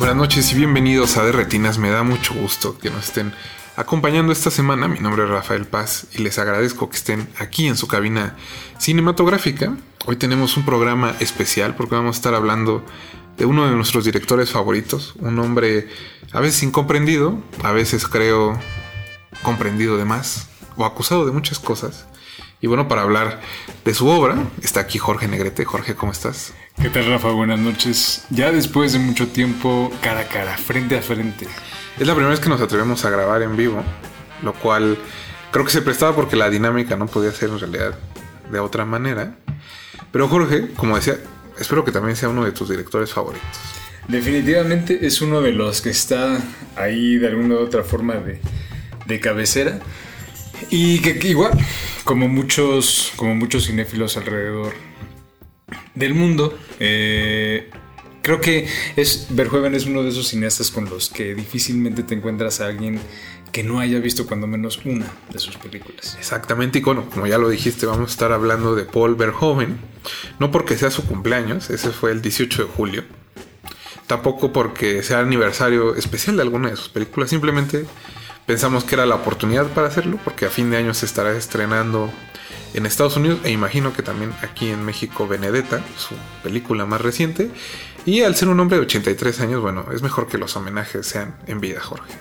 Buenas noches y bienvenidos a De Retinas. Me da mucho gusto que nos estén acompañando esta semana. Mi nombre es Rafael Paz y les agradezco que estén aquí en su cabina cinematográfica. Hoy tenemos un programa especial porque vamos a estar hablando de uno de nuestros directores favoritos, un hombre a veces incomprendido, a veces creo comprendido de más o acusado de muchas cosas. Y bueno, para hablar de su obra está aquí Jorge Negrete. Jorge, ¿cómo estás? ¿Qué tal, Rafa? Buenas noches. Ya después de mucho tiempo, cara a cara, frente a frente. Es la primera vez que nos atrevemos a grabar en vivo, lo cual creo que se prestaba porque la dinámica no podía ser en realidad de otra manera. Pero Jorge, como decía, espero que también sea uno de tus directores favoritos. Definitivamente es uno de los que está ahí de alguna u otra forma de, de cabecera. Y que, que igual, como muchos, como muchos cinéfilos alrededor del mundo, eh, creo que es Verhoeven es uno de esos cineastas con los que difícilmente te encuentras a alguien que no haya visto cuando menos una de sus películas. Exactamente, y bueno, como ya lo dijiste, vamos a estar hablando de Paul Verhoeven. No porque sea su cumpleaños, ese fue el 18 de julio. Tampoco porque sea aniversario especial de alguna de sus películas, simplemente pensamos que era la oportunidad para hacerlo, porque a fin de año se estará estrenando en Estados Unidos e imagino que también aquí en México Benedetta, su película más reciente. Y al ser un hombre de 83 años, bueno, es mejor que los homenajes sean en vida, Jorge.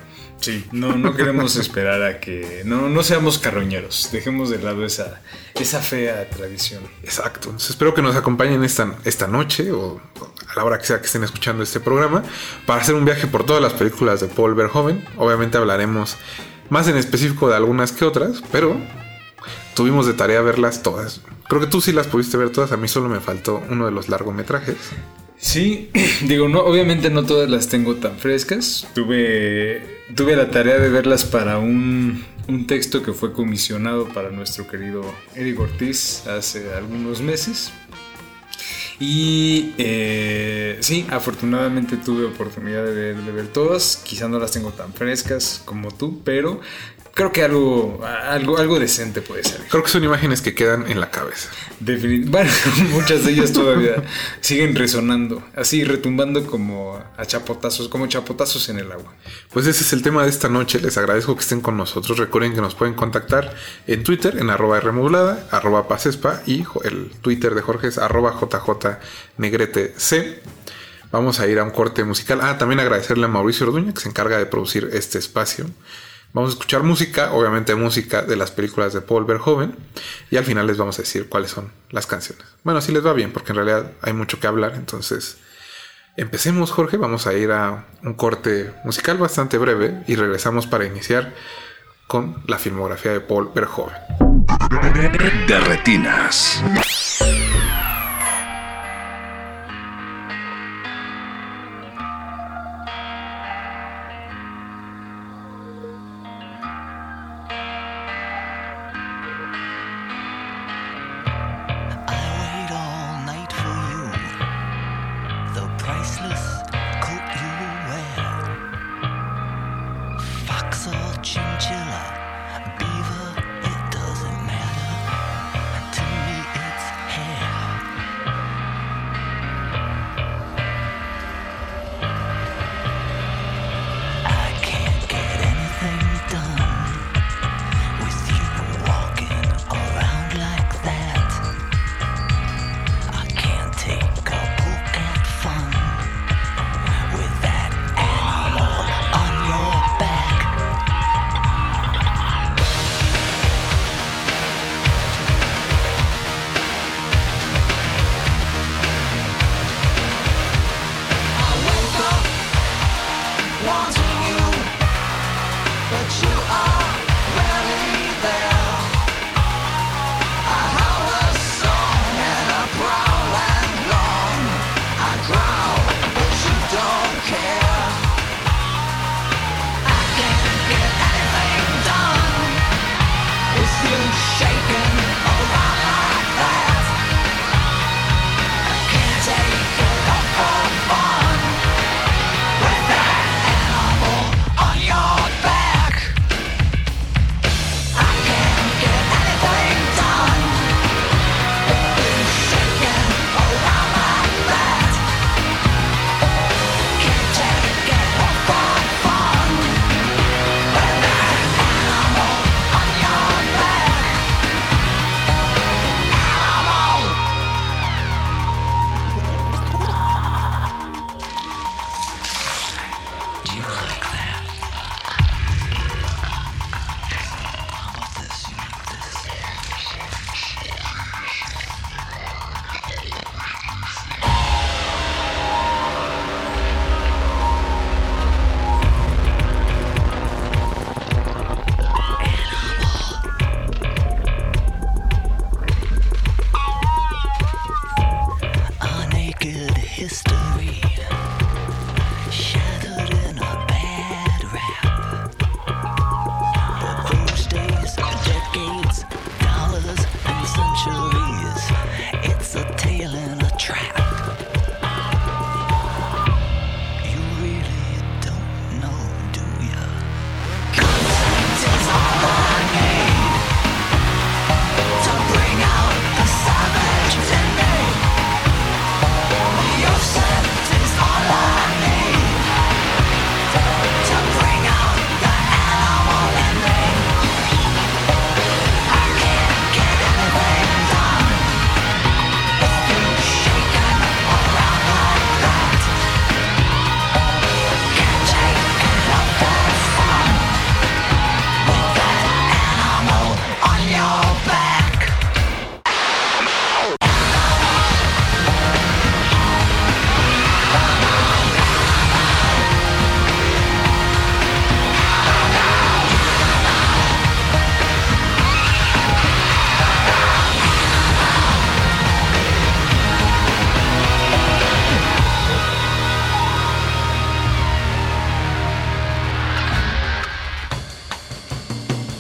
Sí, no, no queremos esperar a que. No, no seamos carroñeros. Dejemos de lado esa, esa fea tradición. Exacto. Entonces espero que nos acompañen esta, esta noche o a la hora que sea que estén escuchando este programa para hacer un viaje por todas las películas de Paul Verhoeven. Obviamente hablaremos más en específico de algunas que otras, pero tuvimos de tarea verlas todas. Creo que tú sí las pudiste ver todas, a mí solo me faltó uno de los largometrajes. Sí, digo, no, obviamente no todas las tengo tan frescas. Tuve, tuve la tarea de verlas para un, un texto que fue comisionado para nuestro querido Eric Ortiz hace algunos meses. Y eh, sí, afortunadamente tuve oportunidad de ver, de ver todas. Quizá no las tengo tan frescas como tú, pero creo que algo, algo, algo decente puede ser. Creo que son imágenes que quedan en la cabeza. Definit- bueno, muchas de ellas todavía siguen resonando, así retumbando como a chapotazos, como chapotazos en el agua. Pues ese es el tema de esta noche. Les agradezco que estén con nosotros. Recuerden que nos pueden contactar en Twitter en arroba Rmodulada, arroba Pasespa y el Twitter de Jorge es arroba JJNegretec. Vamos a ir a un corte musical. Ah, también agradecerle a Mauricio Orduña que se encarga de producir este espacio. Vamos a escuchar música, obviamente música de las películas de Paul Verhoeven. Y al final les vamos a decir cuáles son las canciones. Bueno, si les va bien, porque en realidad hay mucho que hablar. Entonces, Empecemos, Jorge. Vamos a ir a un corte musical bastante breve y regresamos para iniciar con la filmografía de Paul Verhoeven. De retinas.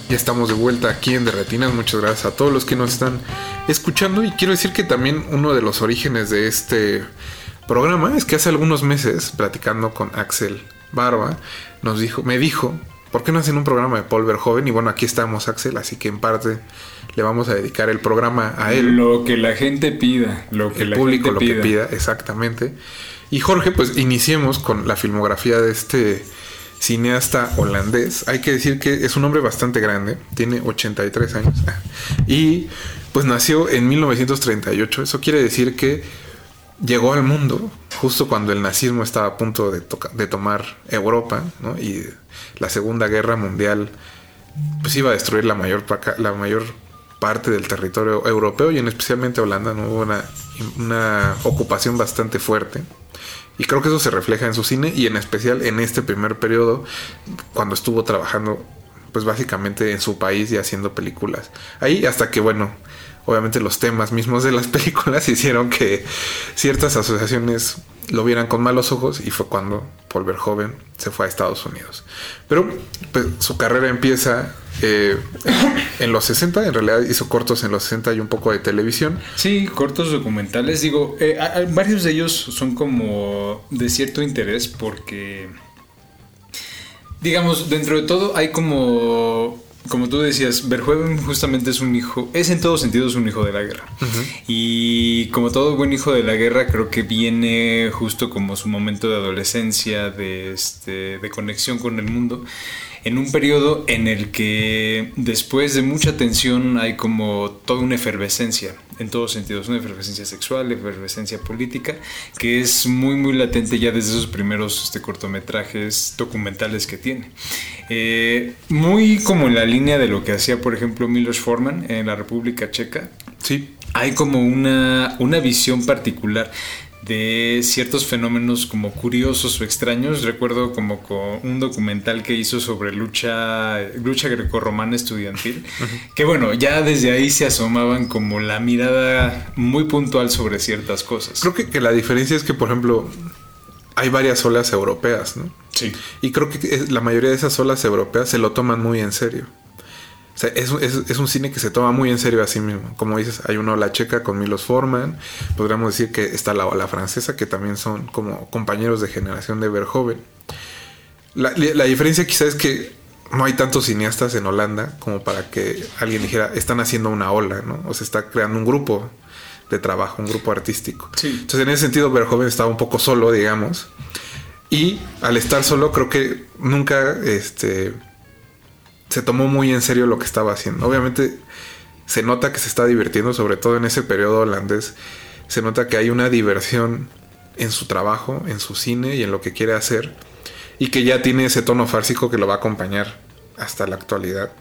Ya estamos de vuelta aquí en Derretinas. Muchas gracias a todos los que nos están escuchando. Y quiero decir que también uno de los orígenes de este programa es que hace algunos meses, platicando con Axel Barba, nos dijo, me dijo, ¿por qué no hacen un programa de Paul Verhoeven? Y bueno, aquí estamos, Axel, así que en parte le vamos a dedicar el programa a él. Lo que la gente pida, lo que el la público gente lo que pida, exactamente. Y Jorge, pues iniciemos con la filmografía de este cineasta holandés. Hay que decir que es un hombre bastante grande, tiene 83 años y pues nació en 1938. Eso quiere decir que llegó al mundo justo cuando el nazismo estaba a punto de, tomar Europa y la Segunda Guerra Mundial pues iba a destruir la mayor, la mayor parte del territorio europeo y en especialmente Holanda no hubo una ocupación bastante fuerte. Y creo que eso se refleja en su cine y en especial en este primer periodo cuando estuvo trabajando pues básicamente en su país y haciendo películas. Ahí hasta que bueno, obviamente los temas mismos de las películas hicieron que ciertas asociaciones lo vieran con malos ojos y fue cuando Paul Verhoeven se fue a Estados Unidos. Pero pues, su carrera empieza eh, en los 60, en realidad hizo cortos en los 60 y un poco de televisión. Sí, cortos documentales. Digo, eh, varios de ellos son como de cierto interés porque, digamos, dentro de todo hay como, como tú decías, Verhoeven justamente es un hijo, es en todos sentidos un hijo de la guerra. Y como todo buen hijo de la guerra, creo que viene justo como su momento de adolescencia, de, este, de conexión con el mundo en un periodo en el que después de mucha tensión hay como toda una efervescencia, en todos sentidos, una efervescencia sexual, efervescencia política, que es muy muy latente ya desde esos primeros este, cortometrajes documentales que tiene. Eh, muy como en la línea de lo que hacía, por ejemplo, Milos Forman en la República Checa, Sí, hay como una, una visión particular de ciertos fenómenos como curiosos o extraños. Recuerdo como con un documental que hizo sobre lucha, lucha grecorromana estudiantil, que bueno, ya desde ahí se asomaban como la mirada muy puntual sobre ciertas cosas. creo que, que la diferencia es que, por ejemplo, hay varias olas europeas, ¿no? Sí. Y creo que es- la mayoría de esas olas europeas se lo toman muy en serio. O sea, es, es- es un cine que se toma muy en serio a sí mismo. Como dices, hay una ola checa con Milos Forman. Podríamos decir que está la ola francesa, que también son como compañeros de generación de Verhoeven. La, la diferencia quizá es que no hay tantos cineastas en Holanda como para que alguien dijera, están haciendo una ola, ¿no? O se está creando un grupo de trabajo, un grupo artístico. Sí. Entonces, en ese sentido, Verhoeven estaba un poco solo, digamos. Y al estar solo, creo que nunca este, se tomó muy en serio lo que estaba haciendo. Obviamente se nota que se está divirtiendo, sobre todo en ese periodo holandés. Se nota que hay una diversión en su trabajo, en su cine y en lo que quiere hacer. Y que ya tiene ese tono fársico que lo va a acompañar hasta la actualidad.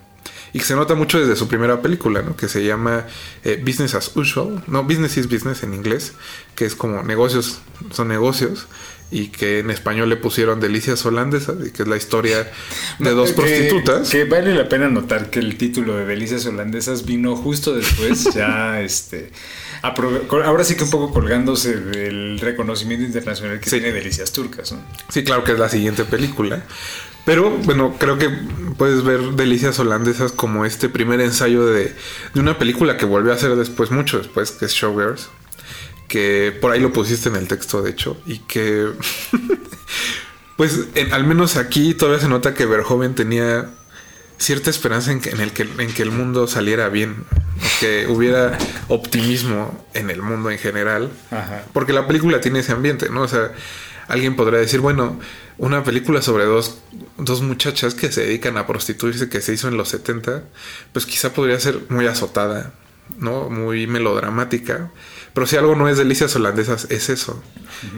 Y que se nota mucho desde su primera película, ¿no? Que se llama eh, Business as Usual, no, Business is Business en inglés, que es como negocios son negocios y que en español le pusieron Delicias Holandesas y que es la historia de dos Que- prostitutas. Que, vale la pena notar que el título de Delicias Holandesas vino justo después, ya este. ahora sí que un poco colgándose del reconocimiento internacional que Sí. tiene Delicias Turcas, ¿no? Sí, claro que es la siguiente película. Pero bueno, creo que puedes ver Delicias Holandesas como este primer ensayo de, de una película que volvió a hacer después, mucho después, que es Showgirls. Que por ahí lo pusiste en el texto, de hecho. Y que, pues, en- al menos aquí todavía se nota que Verhoeven tenía cierta esperanza en que, en el que, en que el mundo saliera bien. Que hubiera optimismo en el mundo en general. Ajá. Porque la película tiene ese ambiente, ¿no? O sea, alguien podría decir, bueno, una película sobre dos, dos muchachas que se dedican a prostituirse que se hizo en los 70, pues quizá podría ser muy azotada, ¿no? Muy melodramática. Pero si algo no es delicias holandesas, es eso.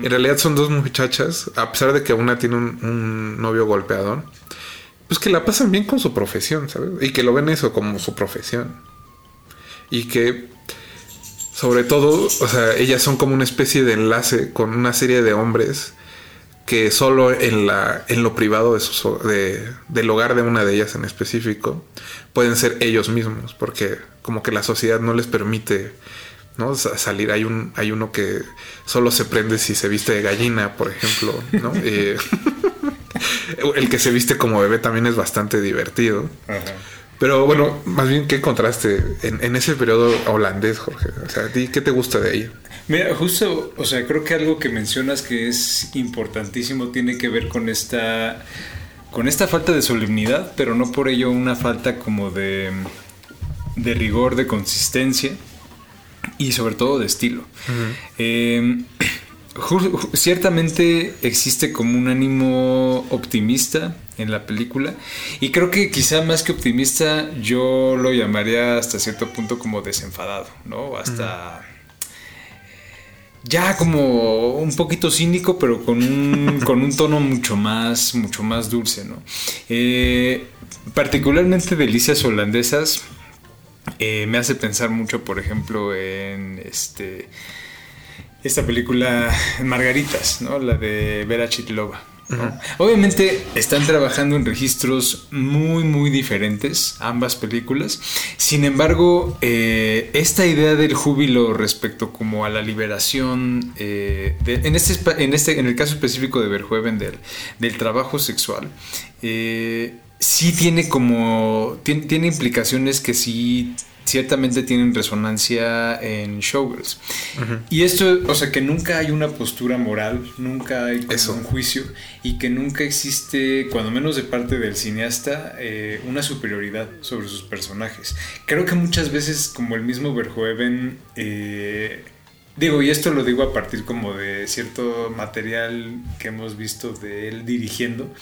En realidad son dos muchachas, a pesar de que una tiene un, un novio golpeador, pues que la pasan bien con su profesión, ¿sabes? Y que lo ven eso como su profesión. Y que sobre todo, o sea, ellas son como una especie de enlace con una serie de hombres que solo en la en lo privado de ho- de- del hogar de una de ellas en específico pueden ser ellos mismos, porque como que la sociedad no les permite ¿no? Sa- salir. Hay un hay uno que solo se prende si se viste de gallina, por ejemplo, ¿no? Eh, el que se viste como bebé también es bastante divertido. Pero bueno, más bien, ¿qué contraste en, en ese periodo holandés, Jorge? O sea, ¿a ti qué te gusta de ahí? Mira, justo, o sea, creo que algo que mencionas que es importantísimo tiene que ver con esta con esta falta de solemnidad, pero no por ello una falta como de de rigor, de consistencia y sobre todo de estilo. Ju- ciertamente existe como un ánimo optimista en la película y creo que quizá más que optimista yo lo llamaría hasta cierto punto como desenfadado, ¿no? Hasta ya como un poquito cínico, pero con un, con un tono mucho más, mucho más dulce, ¿no? Eh, particularmente delicias holandesas eh, me hace pensar mucho, por ejemplo, en este esta película Margaritas, ¿no? La de Vera Chitlova. Obviamente están trabajando en registros muy muy diferentes ambas películas. Sin embargo, eh, esta idea del júbilo respecto como a la liberación, eh, en, este, en, este, en el caso específico de Verhoeven del, del trabajo sexual, eh, sí tiene como, tiene implicaciones que sí ciertamente tienen resonancia en Showgirls. Y esto, o sea, que nunca hay una postura moral, nunca hay Eso. un juicio y que nunca existe, cuando menos de parte del cineasta, eh, una superioridad sobre sus personajes. Creo que muchas veces, como el mismo Verhoeven, eh, digo, y esto lo digo a partir como de cierto material que hemos visto de él dirigiendo.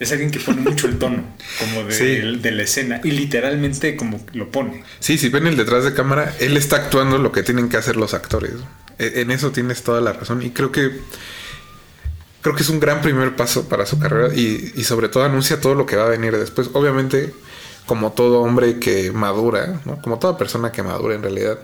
Es alguien que pone mucho el tono, como de, Sí. de la escena, y literalmente como lo pone. Sí, si ven el detrás de cámara, él está actuando lo que tienen que hacer los actores. E- En eso tienes toda la razón. Y creo que. Creo que es un gran primer paso para su carrera. Y, y sobre todo anuncia todo lo que va a venir después. Obviamente, como todo hombre que madura, ¿no? Como toda persona que madura en realidad.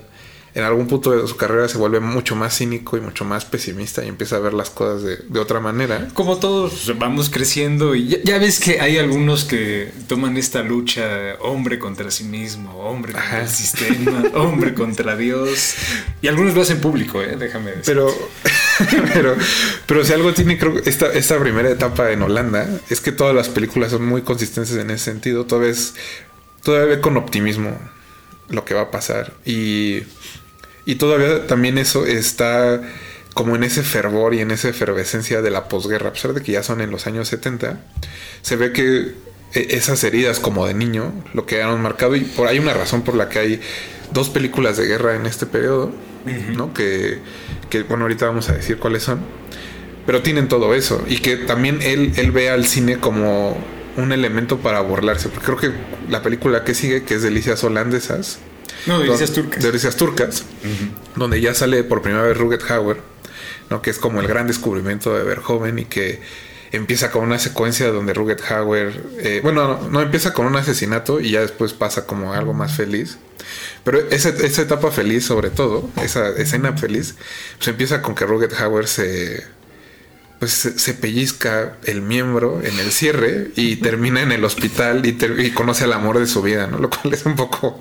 En algún punto de su carrera se vuelve mucho más cínico y mucho más pesimista y empieza a ver las cosas de, de otra manera. Como todos vamos creciendo y ya, ya ves que hay algunos que toman esta lucha hombre contra sí mismo, hombre contra Ajá. el sistema, hombre contra Dios. Y algunos lo hacen público, ¿eh? déjame decir. Pero, pero, pero si algo tiene, creo esta, esta primera etapa en Holanda es que todas las películas son muy consistentes en ese sentido. Todavía es, todavía ve con optimismo lo que va a pasar. Y, y todavía también eso está como en ese fervor y en esa efervescencia de la posguerra, a pesar de que ya son en los años 70, se ve que e- esas heridas como de niño lo quedaron marcado y por hay una razón por la que hay dos películas de guerra en este periodo, ¿no? Que, que, bueno, ahorita vamos a decir cuáles son, pero tienen todo eso y que también él, él ve al cine como un elemento para burlarse, porque creo que la película que sigue, que es Delicias Holandesas, no, delicias don- turcas. Delicias turcas, donde ya sale por primera vez Ruget Hauer, ¿no? que es como el gran descubrimiento de Verhoeven y que empieza con una secuencia donde Rugged Hauer, eh, bueno, no, no, empieza con un asesinato y ya después pasa como algo más feliz. Pero esa, esa etapa feliz, sobre todo, esa escena feliz, pues empieza con que Rugged Hauer se, pues se, pellizca el miembro en el cierre y termina en el hospital y, y conoce al amor de su vida, ¿no? Lo cual es un poco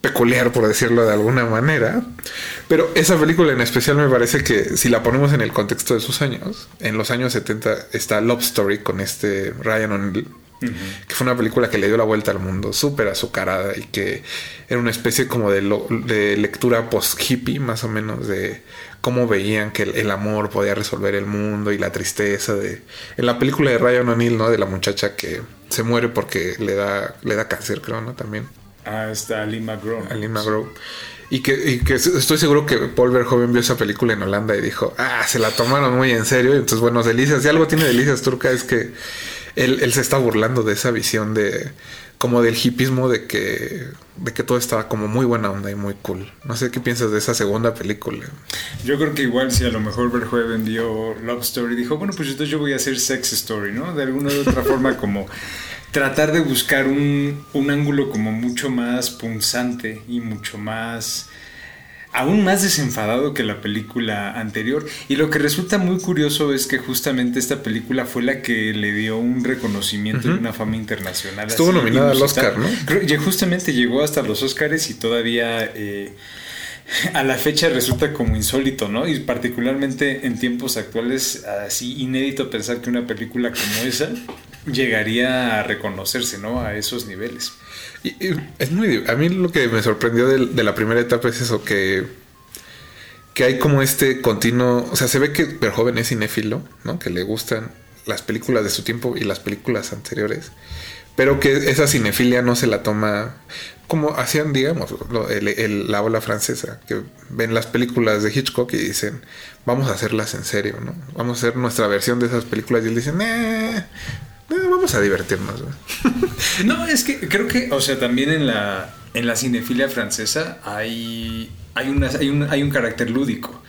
peculiar, por decirlo de alguna manera. Pero esa película en especial me parece que si la ponemos en el contexto de sus años, en los años 70 está Love Story con este Ryan O'Neill, que fue una película que le dio la vuelta al mundo, súper azucarada y que era una especie como de, lo- de lectura post-hippie, más o menos, de cómo veían que el, el amor podía resolver el mundo y la tristeza de... En la película de Ryan O'Neill, ¿no? De la muchacha que se muere porque le da, le da cáncer, creo, ¿no? También. Ah, está Lee McGraw. a Lynn McGraw. Y que, y que estoy seguro que Paul Verhoeven vio esa película en Holanda y dijo, ah, se la tomaron muy en serio. Y entonces, bueno, Delicias, si algo tiene Delicias Turca es que él, él se está burlando de esa visión de, como del hipismo de que, de que todo estaba como muy buena onda y muy cool. No sé qué piensas de esa segunda película. Yo creo que igual si a lo mejor Verhoeven vio Love Story, dijo, bueno, pues entonces yo voy a hacer Sex Story, ¿no? De alguna u otra forma como tratar de buscar un, un ángulo como mucho más punzante y mucho más aún más desenfadado que la película anterior. Y lo que resulta muy curioso es que justamente esta película fue la que le dio un reconocimiento y una fama internacional. Estuvo nominada al. Oscar, ¿no? Y justamente llegó hasta los Oscars y todavía eh, a la fecha resulta como insólito, ¿no? Y particularmente en tiempos actuales, así inédito pensar que una película como esa llegaría a reconocerse, ¿no? A esos niveles. Y, es muy... A mí lo que me sorprendió de, la primera etapa es eso, que... Que hay como este continuo... O sea, se ve que Verhoeven es cinéfilo, ¿no? Que le gustan las películas de su tiempo y las películas anteriores. Pero que esa cinefilia no se la toma como hacían, digamos, el- la ola francesa, que ven las películas de Hitchcock y dicen, vamos a hacerlas en serio, ¿no? Vamos a hacer nuestra versión de esas películas y él dicen, eh, eh, vamos a divertirnos. ¿no? Es que creo que, o sea, también en la, en la cinefilia francesa hay, hay, una, hay, un, hay un carácter lúdico.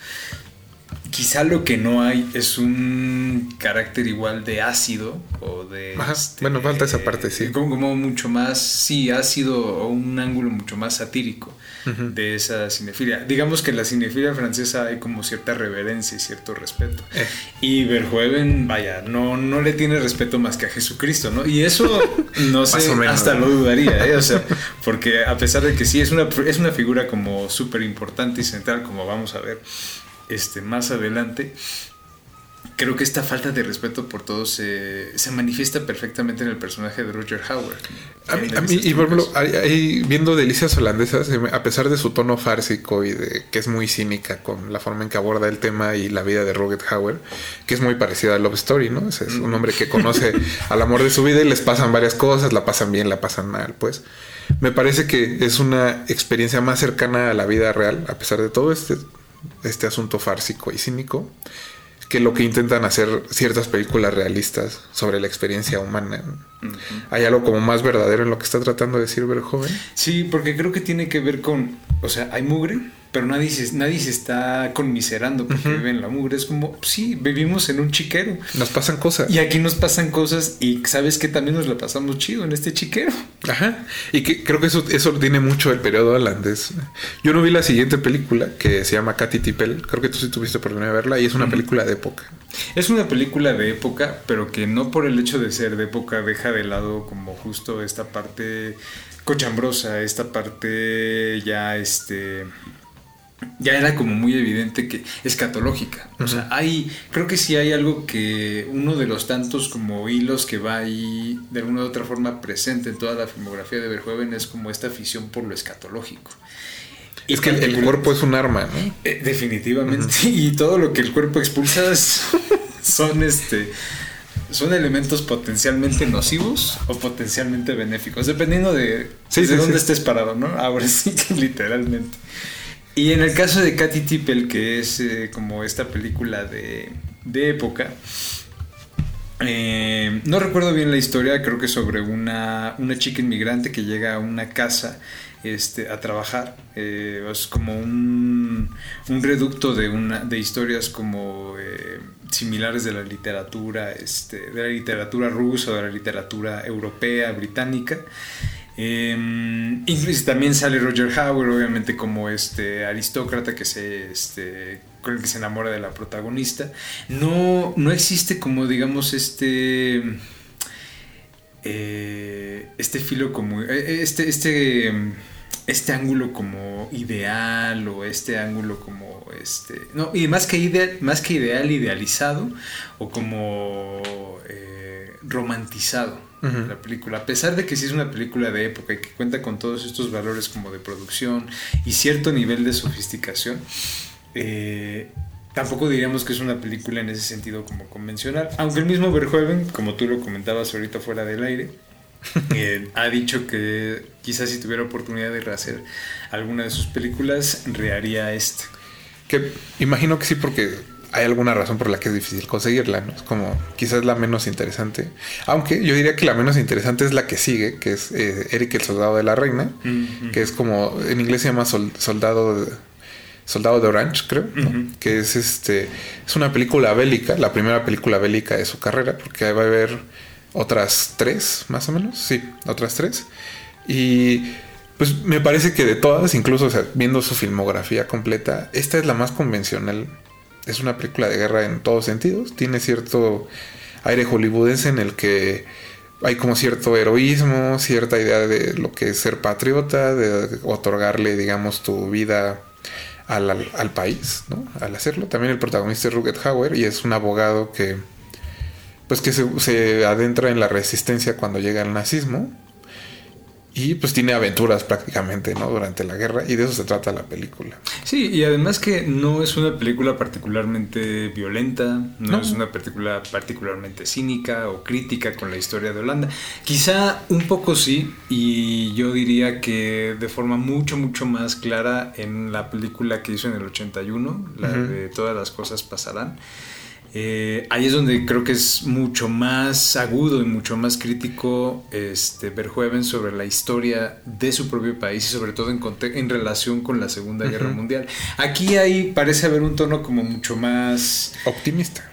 Quizá lo que no hay es un carácter igual de ácido o de... este, bueno, falta esa parte, sí. Como, como mucho más, sí, ácido o un ángulo mucho más satírico de esa cinefilia. Digamos que en la cinefilia francesa hay como cierta reverencia y cierto respeto. Eh. Y Verhoeven, vaya, no, no le tiene respeto más que a Jesucristo, ¿no? Y eso, no sé, menos, hasta ¿no? lo dudaría, ¿eh? O sea, porque a pesar de que sí es una, es una figura como súper importante y central, como vamos a ver este, más adelante, creo que esta falta de respeto por todos se, se manifiesta perfectamente en el personaje de Roger Howard. A mí, a mí, y por ejemplo, ahí- viendo Delicias Holandesas, me- a pesar de su tono fársico y de que es muy cínica con la forma en que aborda el tema y la vida de Rugged Hauer, que es muy parecida a Love Story, ¿no? Ese Es, un hombre que conoce al amor de su vida y les pasan varias cosas, la pasan bien, la pasan mal, pues. Me parece que es una experiencia más cercana a la vida real, a pesar de todo este, este asunto fársico y cínico, que lo que intentan hacer ciertas películas realistas sobre la experiencia humana. Hay algo como más verdadero en lo que está tratando de decir Verhoeven. Sí, porque creo que tiene que ver con, o sea, hay mugre, pero nadie se, nadie se está conmiserando porque vive en la mugre. Es como, sí, vivimos en un chiquero. Nos pasan cosas. Y aquí nos pasan cosas y sabes que también nos la pasamos chido en este chiquero. Ajá. Y que creo que eso, eso tiene mucho el periodo holandés. Yo no vi la siguiente película que se llama Katy Tippel. Creo que tú sí tuviste oportunidad de verla y es una película de época. Es una película de época, pero que no por el hecho de ser de época deja de lado como justo esta parte cochambrosa, esta parte ya este ya era como muy evidente que escatológica. O sea, hay creo que sí hay algo que uno de los tantos como hilos que va ahí de alguna u otra forma presente en toda la filmografía de Verhoeven es como esta afición por lo escatológico. Y es que el, cuerpo es un arma, ¿no? eh, definitivamente. Y todo lo que el cuerpo expulsa son este son elementos potencialmente nocivos o potencialmente benéficos, dependiendo de, Sí, de sí, dónde sí. estés parado, ¿no? Ahora sí literalmente. Y en el caso de Katy Tippel, que es eh, como esta película de, de época, Eh, no recuerdo bien la historia, creo que sobre una, una chica inmigrante que llega a una casa este, a trabajar. Eh, es como un, un reducto de, una, de historias como similares de la literatura, este, de la literatura rusa, de la literatura europea, británica. Eh, también sale Roger Howard, obviamente como este aristócrata que se, este, con que se enamora de la protagonista. No, no existe como digamos este eh, este filo como eh, este este este ángulo como ideal o este ángulo como este no y más que ideal más que ideal idealizado o como eh, romantizado la película. A pesar de que sí es una película de época y que cuenta con todos estos valores como de producción y cierto nivel de sofisticación eh, tampoco diríamos que es una película en ese sentido como convencional. Aunque el mismo Verhoeven como tú lo comentabas ahorita fuera del aire eh, ha dicho que quizás si tuviera oportunidad de rehacer alguna de sus películas, reharía esta. Que imagino que sí, porque hay alguna razón por la que es difícil conseguirla, ¿no? Es como quizás la menos interesante. Aunque yo diría que la menos interesante es la que sigue, que es eh, Eric el Soldado de la Reina, que es como, en inglés se llama sol- Soldado de, Soldado de Orange, creo, que es este, es una película bélica, la primera película bélica de su carrera, porque va a haber otras tres, más o menos, sí, otras tres. Y pues me parece que de todas, incluso o sea, viendo su filmografía completa, esta es la más convencional. Es una película de guerra en todos sentidos. Tiene cierto aire hollywoodense en el que hay como cierto heroísmo, cierta idea de lo que es ser patriota, de otorgarle, digamos, tu vida al, al- país, ¿no? Al hacerlo. También el protagonista es Rutger Hauer y es un abogado que, pues, que se, se adentra en la resistencia cuando llega el nazismo. Y pues tiene aventuras prácticamente, ¿no? Durante la guerra. Y de eso se trata la película. Sí, y además que no es una película particularmente violenta, no, No. es una película particularmente cínica o crítica con la historia de Holanda. Quizá un poco sí, y yo diría que de forma mucho, mucho más clara en la película que hizo en el 81, la Ujú. de Todas las cosas pasarán. Eh, ahí es donde creo que es mucho más agudo y mucho más crítico este Verhoeven sobre la historia de su propio país y sobre todo en, en relación con la Segunda Guerra Mundial. Aquí hay parece haber un tono como mucho más Optimista.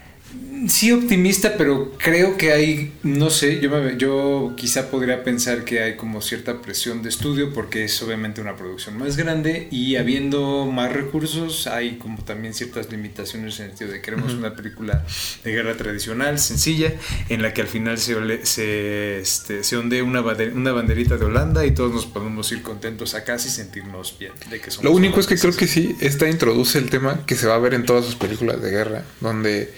Sí optimista, pero creo que hay no sé, yo me- yo quizá podría pensar que hay como cierta presión de estudio porque es obviamente una producción más grande y habiendo más recursos hay como también ciertas limitaciones en el sentido de queremos una película de guerra tradicional, sencilla, en la que al final se, ole- se, este, se ondee una, una banderita de Holanda y todos nos podemos ir contentos a casa y sentirnos bien de que somos Lo único es que creo que sí, esta introduce el tema que se va a ver en todas sus películas de guerra, donde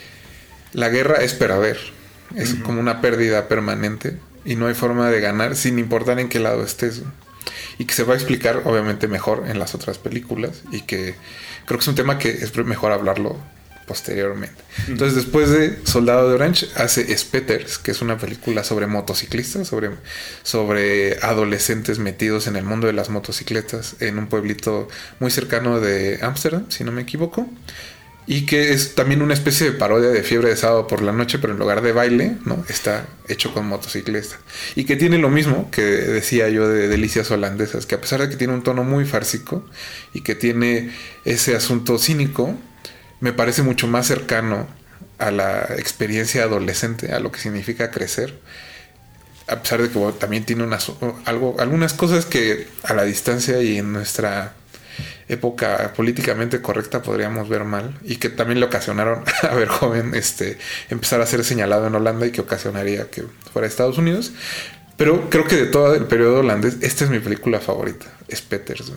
la guerra es perder, es como una pérdida permanente y no hay forma de ganar sin importar en qué lado estés. Y que se va a explicar obviamente mejor en las otras películas y que creo que es un tema que es mejor hablarlo posteriormente. Entonces después de Soldado de Orange hace Spetters, que es una película sobre motociclistas, sobre, sobre adolescentes metidos en el mundo de las motocicletas en un pueblito muy cercano de Ámsterdam, si no me equivoco. Y que es también una especie de parodia de fiebre de sábado por la noche, pero en lugar de baile, ¿no? Está hecho con motocicleta. Y que tiene lo mismo que decía yo de Delicias Holandesas, que a pesar de que tiene un tono muy fársico y que tiene ese asunto cínico, me parece mucho más cercano a la experiencia adolescente, a lo que significa crecer. A pesar de que también tiene unas, algo, algunas cosas que a la distancia y en nuestra época políticamente correcta podríamos ver mal y que también le ocasionaron a ver joven este empezar a ser señalado en Holanda y que ocasionaría que fuera a Estados Unidos. Pero creo que de todo el periodo holandés esta es mi película favorita es Peters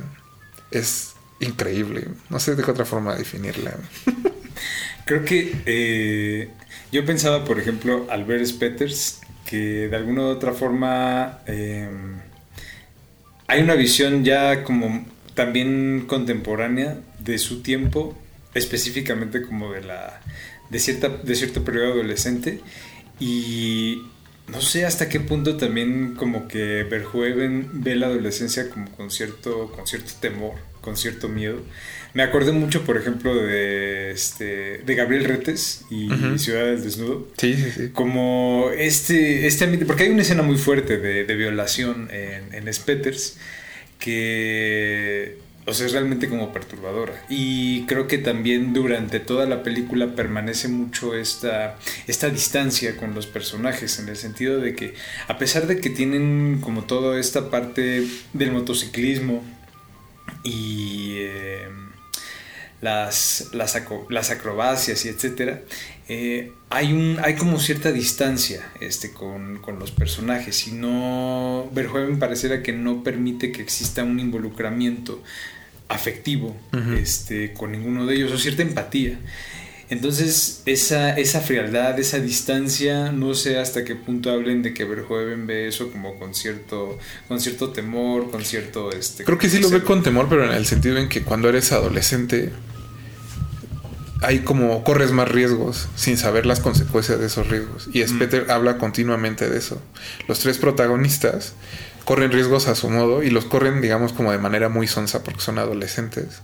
es increíble. No sé de qué otra forma definirla. Creo que eh, yo pensaba, por ejemplo, al ver Spetters, que de alguna u otra forma eh, hay una visión ya como también contemporánea de su tiempo, específicamente como de la de cierta de cierto periodo adolescente y no sé hasta qué punto también como que Verhoeven ve la adolescencia como con cierto con cierto temor con cierto miedo. Me acordé mucho, por ejemplo, de, este, de Gabriel Retes y. Ciudad del Desnudo. Sí, sí, sí. Como este, este ambiente, porque hay una escena muy fuerte de, de violación en, en Spetters que, o sea, es realmente como perturbadora. Y creo que también durante toda la película permanece mucho esta, esta distancia con los personajes, en el sentido de que, a pesar de que tienen como toda esta parte del motociclismo y... eh, las, las, las acrobacias y etcétera, eh, hay, un, hay como cierta distancia este, con, con los personajes y no, Verhoeven pareciera que no permite que exista un involucramiento afectivo este, con ninguno de ellos o cierta empatía. Entonces, esa, esa frialdad, esa distancia, no sé hasta qué punto hablen de que Verhoeven ve eso como con cierto, con cierto temor, con cierto... Este, Creo que sí lo ve con temor, pero en el sentido en que cuando eres adolescente hay como corres más riesgos sin saber las consecuencias de esos riesgos. Y Speter habla continuamente de eso. Los tres protagonistas corren riesgos a su modo y los corren, digamos, como de manera muy sonsa porque son adolescentes.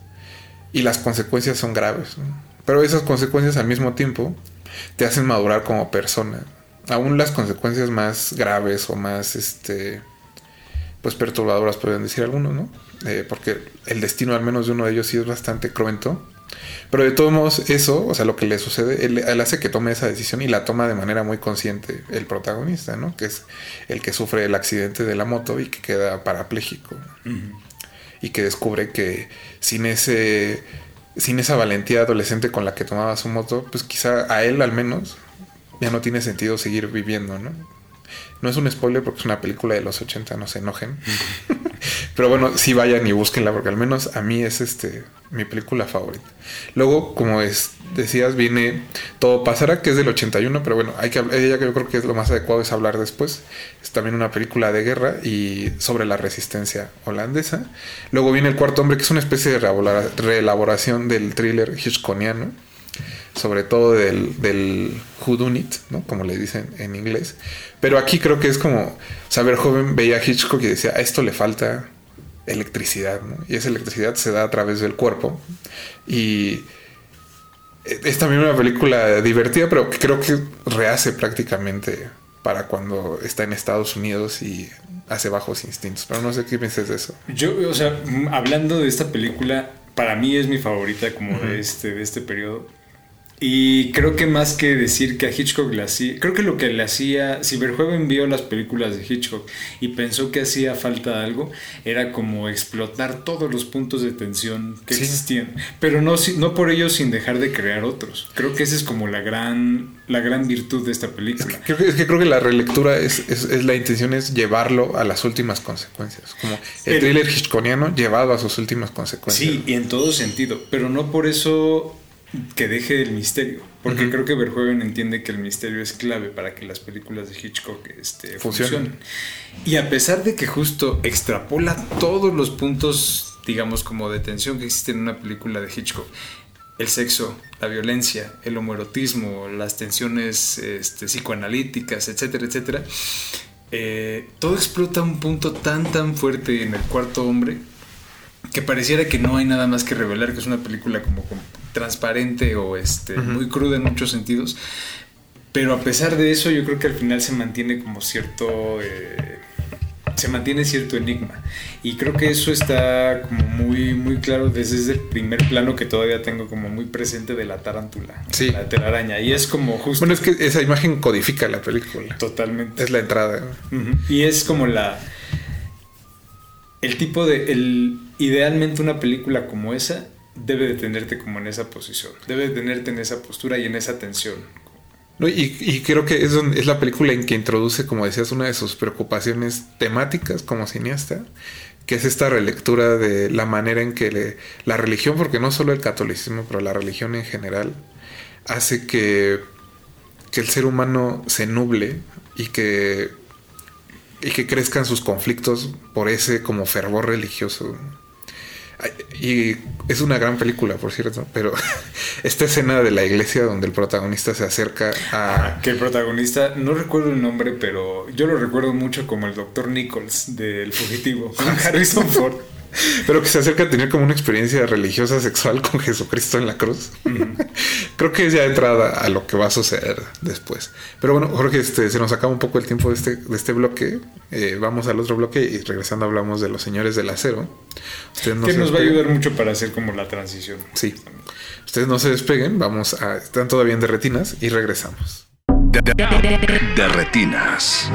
Y las consecuencias son graves. ¿no? Pero esas consecuencias al mismo tiempo te hacen madurar como persona. Aún las consecuencias más graves o más este pues perturbadoras pueden decir algunos, ¿no? Eh, porque el destino al menos de uno de ellos sí es bastante cruento. Pero de todos modos, eso, o sea, lo que le sucede, él, él hace que tome esa decisión y la toma de manera muy consciente el protagonista, ¿no? Que es el que sufre el accidente de la moto y que queda parapléjico. Y que descubre que sin ese sin esa valentía adolescente con la que tomaba su moto, pues quizá a él al menos ya no tiene sentido seguir viviendo, ¿no? No es un spoiler porque es una película de los 80, no se enojen. Pero bueno, sí vayan y búsquenla porque al menos a mí es este mi película favorita. Luego, como es, decías, viene Todo pasará, que es del 81, pero bueno, hay que hablar- ella que yo creo que es lo más adecuado es hablar después. Es también una película de guerra y sobre la resistencia holandesa. Luego viene El cuarto hombre, que es una especie de reelabora- reelaboración del thriller hitchconiano sobre todo del, del whodunit, ¿no? Como le dicen en inglés. Pero aquí creo que es como saber joven veía a Hitchcock y decía, a esto le falta electricidad, ¿no? Y esa electricidad se da a través del cuerpo. Y es también una película divertida, pero que creo que rehace prácticamente para cuando está en Estados Unidos y hace bajos instintos. Pero no sé qué piensas de eso. Yo, o sea, hablando de esta película, para mí es mi favorita como de, este, de este periodo. Y creo que más que decir que a Hitchcock le hacía, creo que lo que le hacía, si Verhoeven vio las películas de Hitchcock y pensó que hacía falta algo, era como explotar todos los puntos de tensión que Sí. existían, pero no, no por ello sin dejar de crear otros. Creo que esa es como la gran, la gran virtud de esta película. Que, es que creo que la relectura es, es, es la intención es llevarlo a las últimas consecuencias. Como el El- thriller hitchconiano llevado a sus últimas consecuencias. Sí, y en todo sentido, pero no por eso que deje el misterio, porque creo que Verhoeven entiende que el misterio es clave para que las películas de Hitchcock este, Funcionen. Y a pesar de que justo extrapola todos los puntos, digamos, como de tensión que existen en una película de Hitchcock, el sexo, la violencia, el homoerotismo, las tensiones este, psicoanalíticas, etcétera, etcétera, eh, todo explota un punto tan, tan fuerte en el cuarto hombre que pareciera que no hay nada más que revelar, que es una película como, como transparente o este, muy cruda en muchos sentidos. Pero a pesar de eso, yo creo que al final se mantiene como cierto. eh, se mantiene cierto enigma. Y creo que eso está como muy, muy claro desde el primer plano que todavía tengo como muy presente de la tarántula, Sí. la telaraña. Y es como justo. Bueno, es que esa imagen codifica la película. Totalmente. Es la entrada. Y es como la. El tipo de. El, idealmente una película como esa debe de tenerte como en esa posición. Debe de tenerte en esa postura y en esa tensión. No, y, y creo que es, es la película en que introduce, como decías, una de sus preocupaciones temáticas como cineasta, que es esta relectura de la manera en que la religión, porque no solo el catolicismo, pero la religión en general, hace que, que el ser humano se nuble y que, y que crezcan sus conflictos por ese como fervor religioso. Y es una gran película, por cierto, pero esta escena de la iglesia donde el protagonista se acerca a... Que el protagonista, no recuerdo el nombre, pero yo lo recuerdo mucho como el Dr. Nichols del fugitivo, con Harrison Ford. Pero que se acerca a tener como una experiencia religiosa sexual con Jesucristo en la cruz. Creo que es ya entrada a lo que va a suceder después. Pero bueno, Jorge, este, se nos acaba un poco el tiempo de este, de este bloque. Eh, vamos al otro bloque y regresando hablamos de los señores del acero. Ustedes no que nos va a ayudar mucho para hacer como la transición. Sí. Ustedes no se despeguen, vamos a... Están todavía en de retinas y regresamos. De, de- de- de retinas.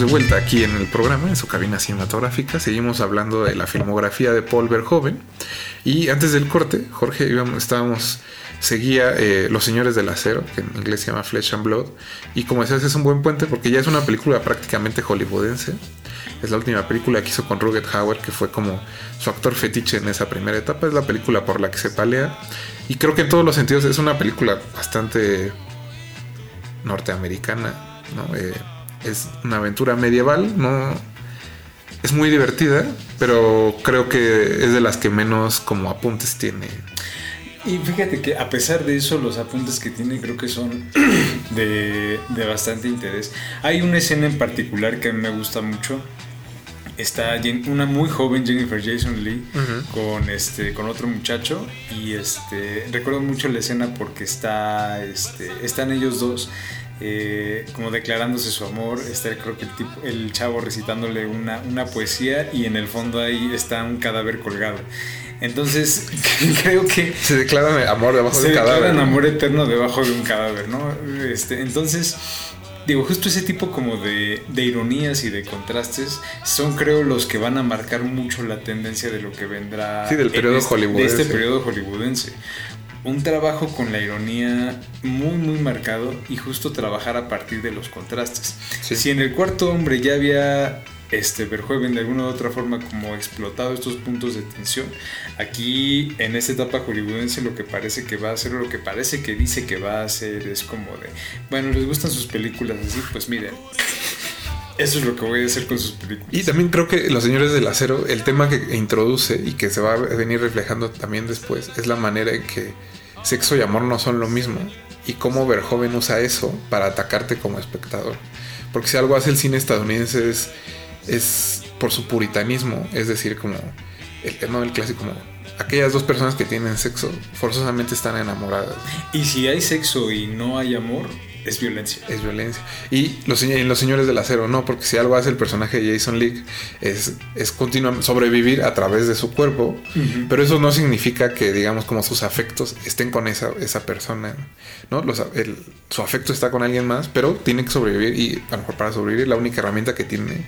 De vuelta aquí en el programa, en su cabina cinematográfica. Seguimos hablando de la filmografía de Paul Verhoeven. Y antes del corte, Jorge, estábamos, seguía eh, Los Señores del Acero, que en inglés se llama Flesh and Blood. Y como decías, es un buen puente porque ya es una película prácticamente hollywoodense. Es la última película que hizo con Rugged Hauer, que fue como su actor fetiche en esa primera etapa. Es la película por la que se palea. Y creo que en todos los sentidos es una película bastante norteamericana, ¿no? Eh, es una aventura medieval, no es muy divertida, pero creo que es de las que menos como apuntes tiene. Y fíjate que a pesar de eso, los apuntes que tiene creo que son de, de bastante interés. Hay una escena en particular que a mí me gusta mucho. Está una muy joven Jennifer Jason Lee con este con otro muchacho y este recuerdo mucho la escena porque está este están ellos dos eh, como declarándose su amor está creo que el tipo el chavo recitándole una, una poesía y en el fondo ahí está un cadáver colgado entonces creo que Se declaran amor debajo se de un cadáver. declaran ¿no? amor eterno debajo de un cadáver, ¿no? Este, entonces, digo, justo ese tipo como de, de ironías y de contrastes son, creo, los que van a marcar mucho la tendencia de lo que vendrá Sí, del periodo este- hollywoodense. De este periodo hollywoodense. Un trabajo con la ironía muy, muy marcado y justo trabajar a partir de los contrastes. Sí. Si en el cuarto hombre ya había este Verhoeven de alguna u otra forma como explotado estos puntos de tensión, aquí en esta etapa hollywoodense lo que parece que va a hacer o lo que parece que dice que va a hacer es como de, bueno, les gustan sus películas así, pues miren, eso es lo que voy a hacer con sus películas. Y también creo que Los Señores del Acero, el tema que introduce y que se va a venir reflejando también después, es la manera en que sexo y amor no son lo mismo y cómo Verhoeven usa eso para atacarte como espectador. Porque si algo hace el cine estadounidense es, es por su puritanismo, es decir, como el, no, el clásico, como aquellas dos personas que tienen sexo forzosamente están enamoradas. Y si hay sexo y no hay amor, es violencia. es violencia. Y los, los señores del acero no, porque si algo hace el personaje de Jason Leigh es, es continuamente sobrevivir a través de su cuerpo, pero eso no significa que, digamos, como sus afectos estén con esa, esa persona, ¿no? Los el- su afecto está con alguien más, pero tiene que sobrevivir y a lo mejor para sobrevivir la única herramienta que tiene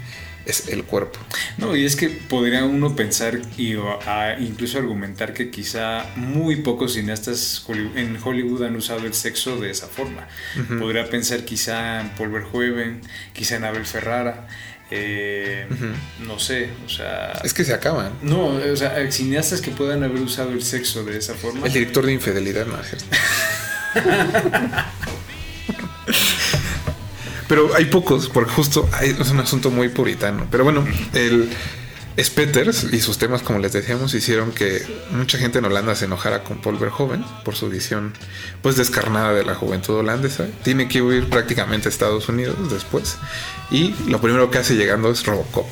es el cuerpo. No, y es que podría uno pensar y a- incluso argumentar que quizá muy pocos cineastas en Hollywood han usado el sexo de esa forma. Podría pensar quizá en Paul Verhoeven, quizá en Abel Ferrara, eh, no sé, o sea... Es que se acaban. No, o sea, cineastas que puedan haber usado el sexo de esa forma. El director de Infidelidad, no. Pero hay pocos, porque justo hay- es un asunto muy puritano. Pero bueno, el Spetters y sus temas, como les decíamos, hicieron que mucha gente en Holanda se enojara con Paul Verhoeven por su visión pues descarnada de la juventud holandesa. Tiene que huir prácticamente a Estados Unidos después. Y lo primero que hace llegando es Robocop,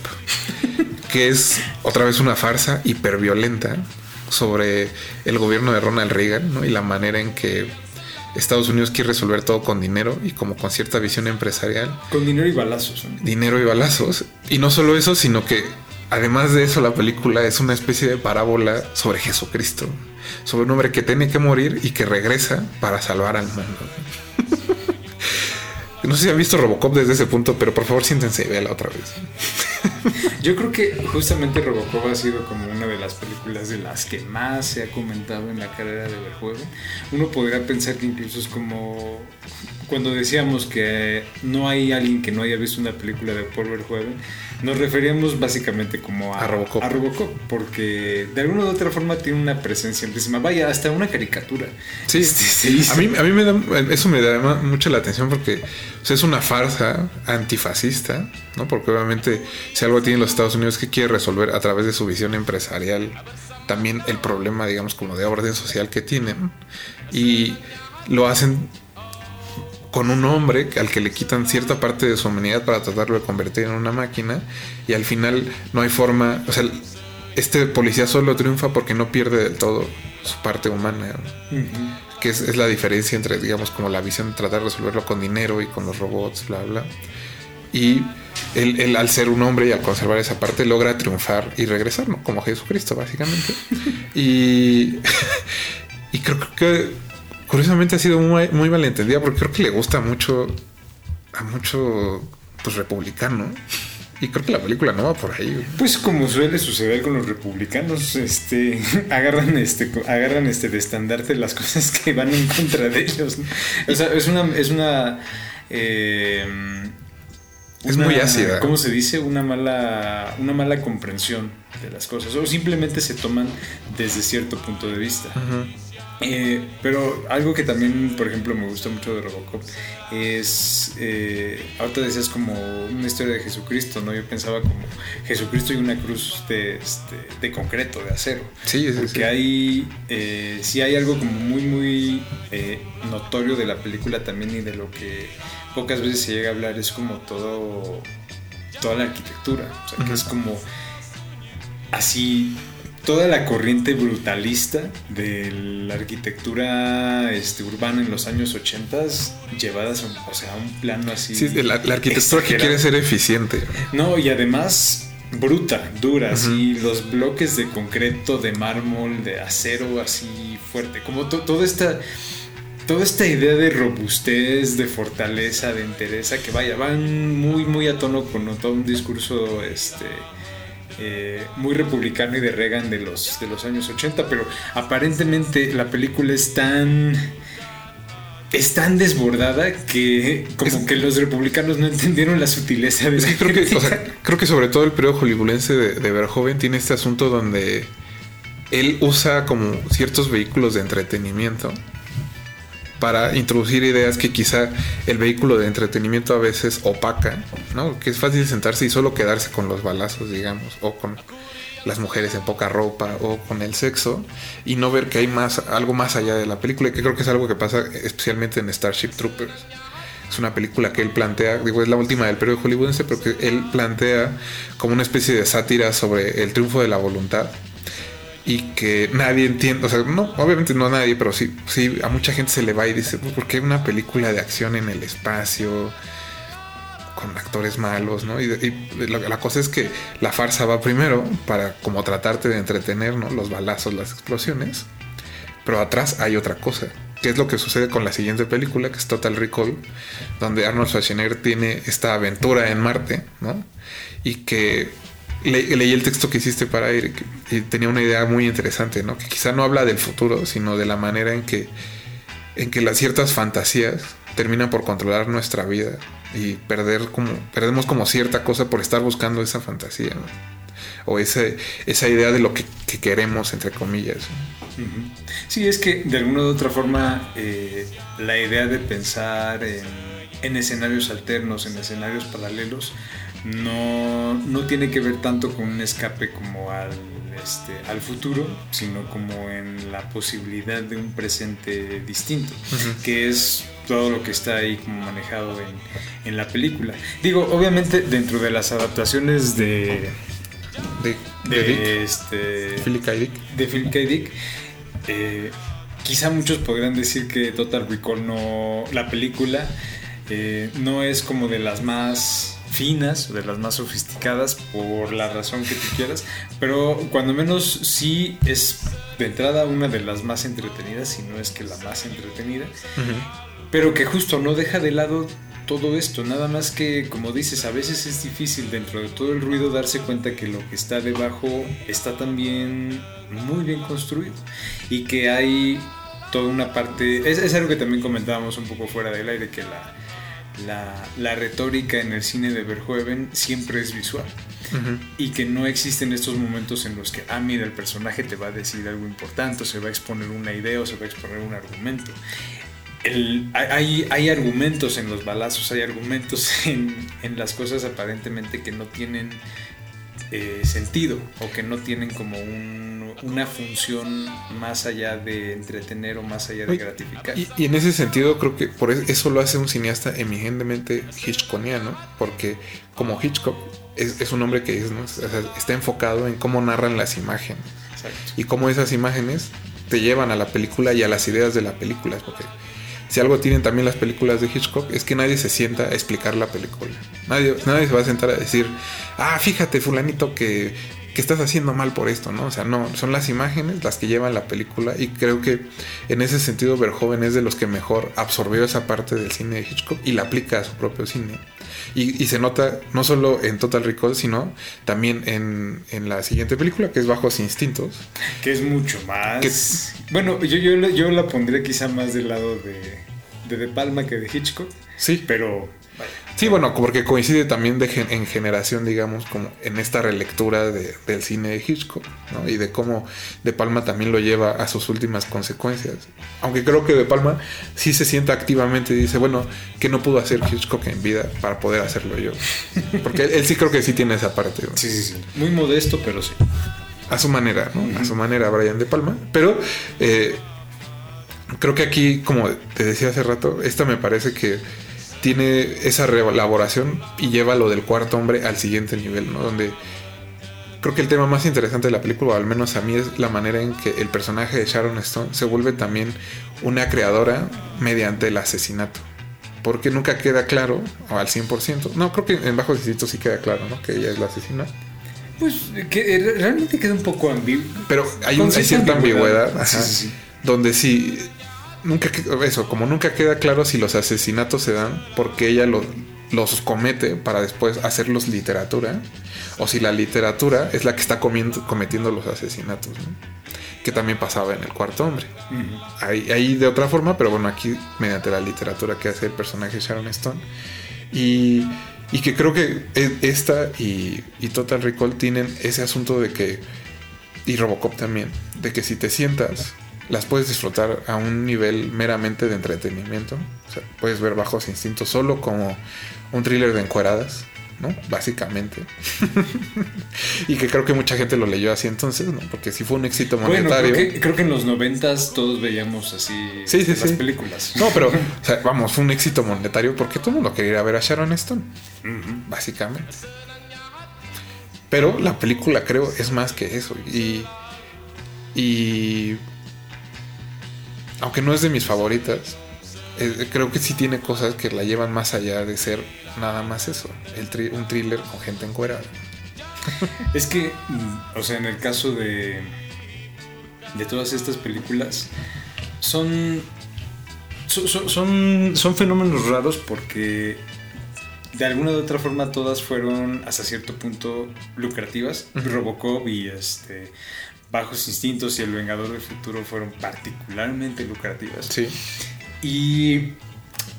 que es otra vez una farsa hiperviolenta sobre el gobierno de Ronald Reagan ¿no? y la manera en que Estados Unidos quiere resolver todo con dinero y como con cierta visión empresarial Con dinero y balazos. ¿no? dinero y balazos. Y no solo eso, sino que además de eso, la película es una especie de parábola sobre Jesucristo, sobre un hombre que tiene que morir y que regresa para salvar al mundo. No sé si han visto Robocop desde ese punto, pero por favor siéntense y véala otra vez. Yo creo que justamente Robocop ha sido como una de las películas de las que más se ha comentado en la carrera de Verhoeven. Uno podría pensar que incluso es como cuando decíamos que no hay alguien que no haya visto una película de Paul Verhoeven, nos referíamos básicamente como a, A Robocop. a Robocop, porque de alguna u otra forma tiene una presencia amplísima. Vaya, hasta una caricatura. Sí, Este, se hizo. a mí, a mí me da, eso me da mucho la atención porque o sea, es una farsa antifascista, ¿no? Porque obviamente si algo tiene los Estados Unidos que quiere resolver a través de su visión empresarial también el problema, digamos, como de orden social que tienen. Y lo hacen con un hombre al que le quitan cierta parte de su humanidad para tratarlo de convertir en una máquina y al final no hay forma, o sea, este policía solo triunfa porque no pierde del todo su parte humana, que es, es la diferencia entre, digamos, como la visión de tratar de resolverlo con dinero y con los robots, bla, bla. Y él, él, al ser un hombre y al conservar esa parte, logra triunfar y regresar, ¿no? Como Jesucristo, básicamente. y, y creo que curiosamente ha sido muy, muy malentendida porque creo que le gusta mucho a mucho pues republicano. Y creo que la película no va por ahí. güey. Pues como suele suceder con los republicanos, este, agarran este, agarran este de estandarte las cosas que van en contra de ellos. ¿no? O sea, es una, es una, eh, Es una- muy ácida. ¿Cómo se dice? Una mala, una mala comprensión de las cosas. O simplemente se toman desde cierto punto de vista. Eh, pero algo que también, por ejemplo, me gusta mucho de Robocop es. Eh, ahorita decías como una historia de Jesucristo, ¿no? Yo pensaba como Jesucristo y una cruz de, este, de concreto, de acero. Sí, sí, Porque sí. hay. Eh, sí, hay algo como muy, muy eh, notorio de la película también y de lo que pocas veces se llega a hablar. Es como todo. Toda la arquitectura. O sea, que es como así toda la corriente brutalista de la arquitectura este, urbana en los años 80 llevadas a un, o sea, a un plano así. Sí, la, la arquitectura que quiere ser eficiente. No, y además bruta, dura, así los bloques de concreto, de mármol, de acero, así fuerte. Como to- toda esta. Toda esta idea de robustez, de fortaleza, de entereza, que vaya, van muy, muy a tono con todo un discurso este, eh, muy republicano y de Reagan de los, de los años 80, pero aparentemente la película es tan... Es tan desbordada que como Es- que los republicanos no entendieron la sutileza de Es la que, o sea, creo que sobre todo el periodo hollywoodense de, de Verhoeven tiene este asunto donde él usa como ciertos vehículos de entretenimiento para introducir ideas que quizá el vehículo de entretenimiento a veces opaca, ¿no? Que es fácil sentarse y solo quedarse con los balazos, digamos, o con las mujeres en poca ropa o con el sexo y no ver que hay más algo más allá de la película, que creo que es algo que pasa especialmente en Starship Troopers. Es una película que él plantea, digo, es la última del periodo hollywoodense, pero que él plantea como una especie de sátira sobre el triunfo de la voluntad y que nadie entiende, o sea, no, obviamente no a nadie, pero sí, sí, a mucha gente se le va y dice, pues, ¿por qué una película de acción en el espacio? con actores malos, ¿no? Y, y la, la cosa es que la farsa va primero para como tratarte de entretener, ¿no? Los balazos, las explosiones. Pero atrás hay otra cosa, que es lo que sucede con la siguiente película, que es Total Recall, donde Arnold Schwarzenegger tiene esta aventura en Marte, ¿no? Y que le- leí el texto que hiciste para Eric y tenía una idea muy interesante, ¿no? Que quizá no habla del futuro, sino de la manera en que, en que las ciertas fantasías terminan por controlar nuestra vida y perder como, perdemos como cierta cosa por estar buscando esa fantasía, ¿no? O ese, esa idea de lo que, que queremos, entre comillas. Sí, es que de alguna u otra forma eh, la idea de pensar en, en escenarios alternos, en escenarios paralelos, no, no tiene que ver tanto con un escape como al, este, al futuro, sino como en la posibilidad de un presente distinto, que es todo lo que está ahí como manejado en, en la película. Digo, obviamente dentro de las adaptaciones de, De, de, de Dick, este, Philip K. Dick. de Philip K. Dick, eh, quizá muchos podrán decir que Total Recall no, la película eh, no es como de las más finas, de las más sofisticadas, por la razón que tú quieras, pero cuando menos sí es de entrada una de las más entretenidas, si no es que la más entretenida, pero que justo no deja de lado todo esto, nada más que, como dices, a veces es difícil dentro de todo el ruido darse cuenta que lo que está debajo está también muy bien construido y que hay toda una parte, es, es algo que también comentábamos un poco fuera del aire, que la, la, la retórica en el cine de Verhoeven siempre es visual y que no existen estos momentos en los que, ah, mira, el personaje te va a decir algo importante, o se va a exponer una idea o se va a exponer un argumento. El- hay, hay argumentos en los balazos, hay argumentos en, en las cosas aparentemente que no tienen eh, sentido o que no tienen como un- una función más allá de entretener o más allá de Oye, gratificar. Y, y en ese sentido creo que por es- eso lo hace un cineasta eminentemente hitchcockiano, porque como Hitchcock es, es un hombre que es, ¿no? O sea, está enfocado en cómo narran las imágenes Exacto. y cómo esas imágenes te llevan a la película y a las ideas de la película, porque si algo tienen también las películas de Hitchcock es que nadie se sienta a explicar la película. Nadie, nadie se va a sentar a decir, ah, fíjate fulanito que, que estás haciendo mal por esto, ¿no? O sea, no, son las imágenes las que llevan la película y creo que en ese sentido Verhoeven es de los que mejor absorbió esa parte del cine de Hitchcock y la aplica a su propio cine. Y, y se nota no solo en Total Recall, sino también en, en la siguiente película, que es Bajos Instintos. Que es mucho más. Bueno, yo, yo, la- yo la pondría quizá más del lado de, de De Palma que de Hitchcock. Sí. Pero. Sí, bueno, porque coincide también de gen- en generación, digamos, como en esta relectura de- del cine de Hitchcock, ¿no? Y de cómo De Palma también lo lleva a sus últimas consecuencias. Aunque creo que De Palma sí se sienta activamente y dice, bueno, que no pudo hacer Hitchcock en vida para poder hacerlo yo. Porque él, él sí creo que sí tiene esa parte. ¿no? Sí, sí, sí. Muy modesto, pero sí. a su manera, ¿no? A su manera, Brian De Palma. Pero eh, creo que aquí, como te decía hace rato, esta me parece que tiene esa reelaboración y lleva lo del cuarto hombre al siguiente nivel, ¿no? Donde creo que el tema más interesante de la película, o al menos a mí, es la manera en que el personaje de Sharon Stone se vuelve también una creadora mediante el asesinato. Porque nunca queda claro, o al 100%. No, creo que en Bajo Instinto sí queda claro, ¿no? Que ella es la asesina. Pues que eh, realmente queda un poco ambiguo. Pero hay, un- hay cierta ambigüedad, ambigüedad. ajá, sí, sí. donde sí nunca eso como nunca queda claro si los asesinatos se dan porque ella lo- los comete para después hacerlos literatura o si la literatura es la que está comiendo- cometiendo los asesinatos ¿no? que también pasaba en el cuarto hombre. Ahí, ahí de otra forma pero bueno aquí mediante la literatura que hace el personaje Sharon Stone. Y, y que creo que e- esta y, y Total Recall tienen ese asunto de que y Robocop también, de que si te sientas, las puedes disfrutar a un nivel meramente de entretenimiento. O sea, puedes ver Bajos Instintos solo como un thriller de encueradas, ¿no? Básicamente. y que creo que mucha gente lo leyó así entonces, ¿no? Porque sí fue un éxito Bueno, monetario. creo que, creo que en los noventas todos veíamos así Sí, sí, las sí. películas. No, pero, o sea, vamos, fue un éxito monetario porque todo el mundo quería ir a ver a Sharon Stone, básicamente. Pero la película, creo, es más que eso. Y. Y. Aunque no es de mis favoritas, eh, creo que sí tiene cosas que la llevan más allá de ser nada más eso. El tri- un thriller con gente encuerada. Es que, mm, o sea, en el caso de, de todas estas películas, son, so- so- son, son fenómenos raros porque de alguna u otra forma todas fueron hasta cierto punto lucrativas. Robocop y este, Bajos Instintos y El Vengador del Futuro fueron particularmente lucrativas. Sí. Y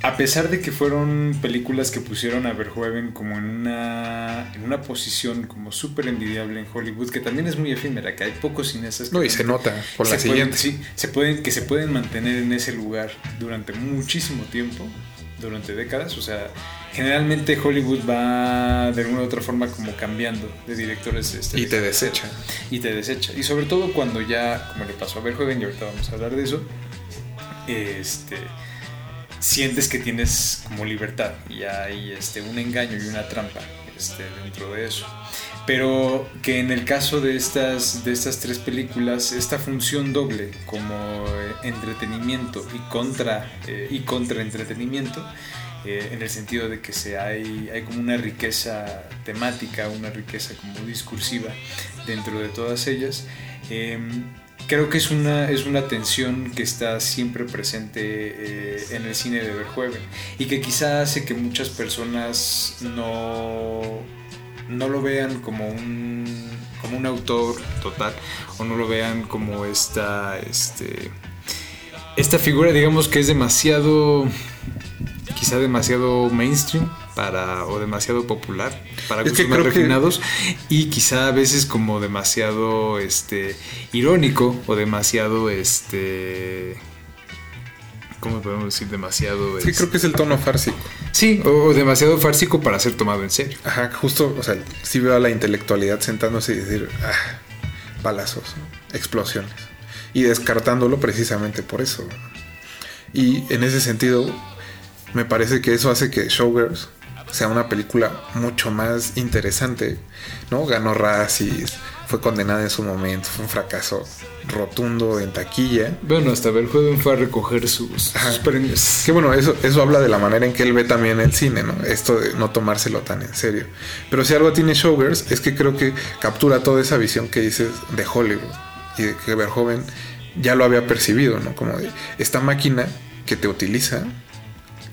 a pesar de que fueron películas que pusieron a Verhoeven como en una, en una posición como súper envidiable en Hollywood, que también es muy efímera, que hay pocos cineastas que No, y se nota por la pueden- siguiente. sí, se pueden, que se pueden mantener en ese lugar durante muchísimo tiempo, durante décadas. O sea, generalmente Hollywood va de alguna u otra forma como cambiando de directores. este, Y te desecha. y te desecha. Y sobre todo cuando ya, como le pasó a Verhoeven, y ahorita vamos a hablar de eso, este, sientes que tienes como libertad y hay este, un engaño y una trampa este, dentro de eso. Pero que en el caso de estas, de estas tres películas, esta función doble como entretenimiento y contra, eh, y contra entretenimiento, eh, en el sentido de que se hay, hay como una riqueza temática, una riqueza como discursiva dentro de todas ellas. Em, creo que es una, es una tensión que está siempre presente eh, en el cine de Verhoeven y que quizá hace que muchas personas no, no lo vean como un, como un autor total o no lo vean como esta, este, esta figura, digamos que es demasiado, quizá demasiado mainstream para, o demasiado popular para Es gustos más que- refinados y quizá a veces como demasiado este irónico o demasiado este ¿cómo podemos decir? demasiado Sí, este, creo que es el tono fársico. sí o, o demasiado fársico para ser tomado en serio Ajá, justo, o sea, sí veo a la intelectualidad sentándose y decir, ah, balazos, ¿no? explosiones. Y descartándolo precisamente por eso. Y en ese sentido, me parece que eso hace que Showgirls sea una película mucho más interesante, ¿no? Ganó Razzies, fue condenada en su momento, fue un fracaso rotundo en taquilla. bueno hasta Verhoeven fue a recoger sus, premios Que bueno, eso, eso habla de la manera en que él ve también el cine, ¿no? Esto de no tomárselo tan en serio. Pero si algo tiene Showgirls es que creo que captura toda esa visión que dices de Hollywood y de que Verhoeven ya lo había percibido, ¿no? Como de esta máquina que te utiliza,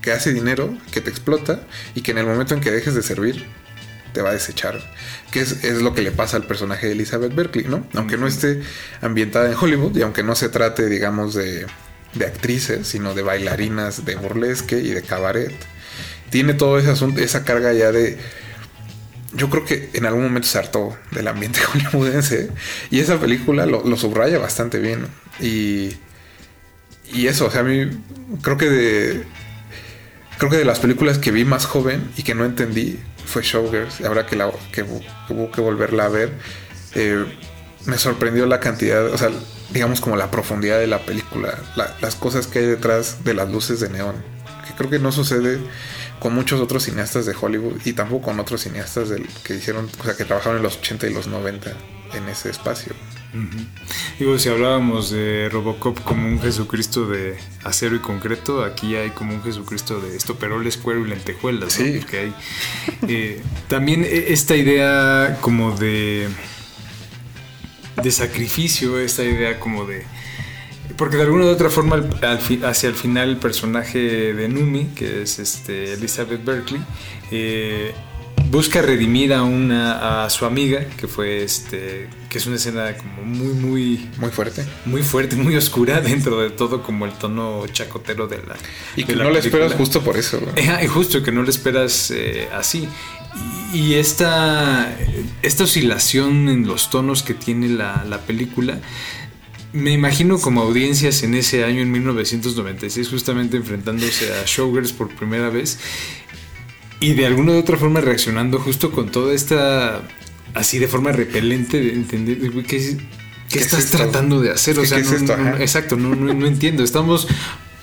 que hace dinero, que te explota y que en el momento en que dejes de servir te va a desechar. Que es, es lo que le pasa al personaje de Elizabeth Berkley, ¿no? Aunque no esté ambientada en Hollywood y aunque no se trate, digamos, de, de actrices, sino de bailarinas de burlesque y de cabaret. Tiene todo ese asunto, esa carga ya de... Yo creo que en algún momento se hartó del ambiente hollywoodense y esa película lo, lo subraya bastante bien. Y, y eso, o sea, a mí creo que de, creo que de las películas que vi más joven y que no entendí fue Showgirls. Ahora que, la, que hubo que volverla a ver, eh, me sorprendió la cantidad, o sea, digamos como la profundidad de la película, la- las cosas que hay detrás de las luces de neón, que creo que no sucede con muchos otros cineastas de Hollywood y tampoco con otros cineastas que hicieron, o sea, que trabajaron en los 80 y los 90 en ese espacio. Digo, si hablábamos de Robocop como un Jesucristo de acero y concreto, aquí hay como un Jesucristo de estoperoles, cuero y lentejuelas. ¿no? Sí. Porque hay, eh, también e- esta idea como de, de sacrificio, esta idea como de... Porque de alguna u otra forma, al- fi- hacia el final, el personaje de Numi, que es este, Elizabeth Berkley, eh, busca redimir a una a su amiga, que fue este, que es una escena como muy, muy, Muy fuerte. muy fuerte, muy oscura dentro de todo, como el tono chacotero de la. Y que la no le película. esperas justo por eso. ¿no? Y justo que no le esperas eh, así. Y, y esta, esta oscilación en los tonos que tiene la, la película, me imagino como audiencias en ese año, en 1996, justamente enfrentándose a Showgirls por primera vez. Y de alguna u otra forma reaccionando justo con toda esta, así de forma repelente, de entender, ¿qué, es- qué ¿Qué es estás tratando de hacer? O ¿Qué- sea, es no- esto? no- Ajá. exacto, no, no, no entiendo. Estamos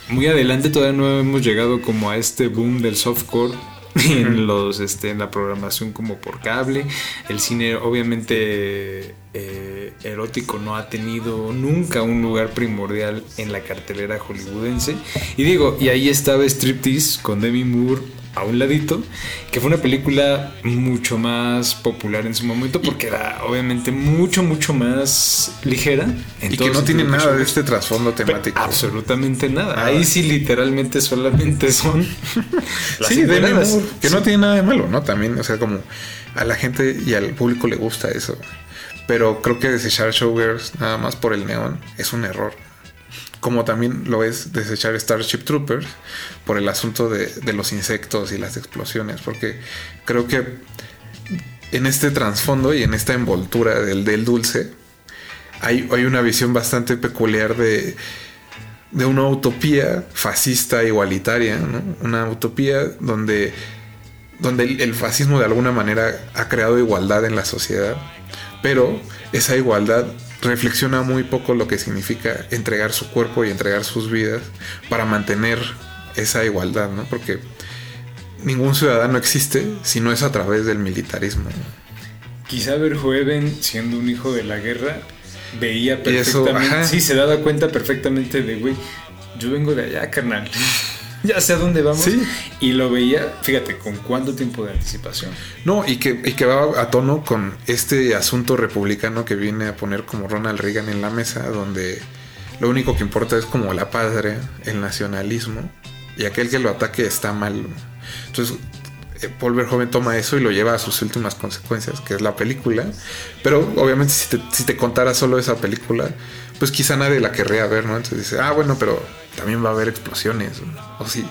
muy adelante, todavía no hemos llegado como a este boom del softcore en los este en la programación como por cable. El cine obviamente eh, erótico no ha tenido nunca un lugar primordial en la cartelera hollywoodense. Y digo, y ahí estaba Striptease con Demi Moore a un ladito, que fue una película mucho más popular en su momento porque era obviamente mucho, mucho más ligera. en Y que no tiene nada de este trasfondo Pero temático. Absolutamente nada. Nada. Ahí sí literalmente solamente son las Sí. Moore, que no tiene nada de malo, ¿no? También, o sea, como a la gente y al público le gusta eso. Pero creo que desechar Showgirls nada más por el neón es un error. Como también lo es desechar Starship Troopers por el asunto de, los insectos y las explosiones. Porque creo que en este trasfondo y en esta envoltura del, dulce hay, hay una visión bastante peculiar de, de una utopía fascista igualitaria. Una utopía donde, donde el fascismo de alguna manera ha creado igualdad en la sociedad, pero esa igualdad reflexiona muy poco lo que significa entregar su cuerpo y entregar sus vidas para mantener esa igualdad, ¿no? Porque ningún ciudadano existe si no es a través del militarismo. Quizá Verhoeven, siendo un hijo de la guerra, veía eso, perfectamente. ajá. sí, se daba cuenta perfectamente de, güey, yo vengo de allá, carnal. ya sé a dónde vamos. Sí. Y lo veía, fíjate, con cuánto tiempo de anticipación. No, y que, y que va a tono con este asunto republicano que viene a poner como Ronald Reagan en la mesa, donde lo único que importa es como la patria, el nacionalismo, y aquel que lo ataque está mal. Entonces, eh, Paul Verhoeven toma eso y lo lleva a sus últimas consecuencias, que es la película. Pero obviamente si te, si te contara solo esa película, pues quizá nadie la querría ver, ¿no? Entonces dice, ah, bueno, pero también va a haber explosiones. O sí.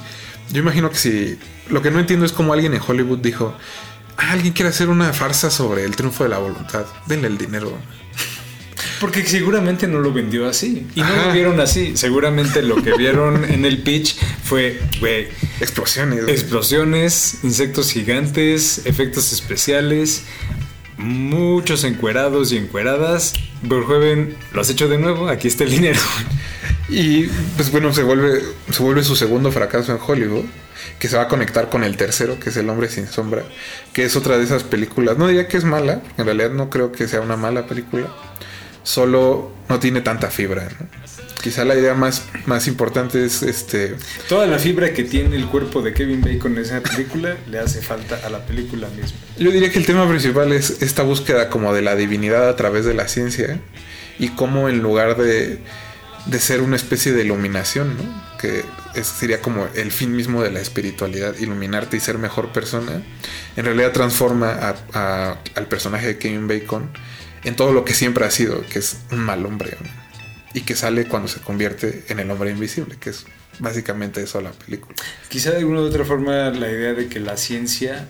Yo imagino que si... Lo que no entiendo es cómo alguien en Hollywood dijo, ah, alguien quiere hacer una farsa sobre el triunfo de la voluntad. Denle el dinero. Porque seguramente no lo vendió así. Y no lo vieron así. Seguramente lo que vieron en el pitch fue, güey, Explosiones. explosiones, insectos gigantes, efectos especiales, muchos encuerados y encueradas. Verhoeven, lo has hecho de nuevo, aquí está el dinero. Y pues bueno, se vuelve, se vuelve su segundo fracaso en Hollywood, que se va a conectar con el tercero, que es El hombre sin sombra, que es otra de esas películas. No diría que es mala, en realidad no creo que sea una mala película, solo no tiene tanta fibra. ¿no? Quizá la idea más, más importante es este Toda la fibra que tiene el cuerpo de Kevin Bacon en esa película le hace falta a la película misma. Yo diría que el tema principal es esta búsqueda como de la divinidad a través de la ciencia y cómo en lugar de, de ser una especie de iluminación, ¿no? Que es- sería como el fin mismo de la espiritualidad, iluminarte y ser mejor persona. En realidad transforma a- a- al personaje de Kevin Bacon en todo lo que siempre ha sido, que es un mal hombre. ¿no? Y que sale cuando se convierte en el hombre invisible, que es básicamente eso la película. Quizá de alguna u otra forma la idea de que la ciencia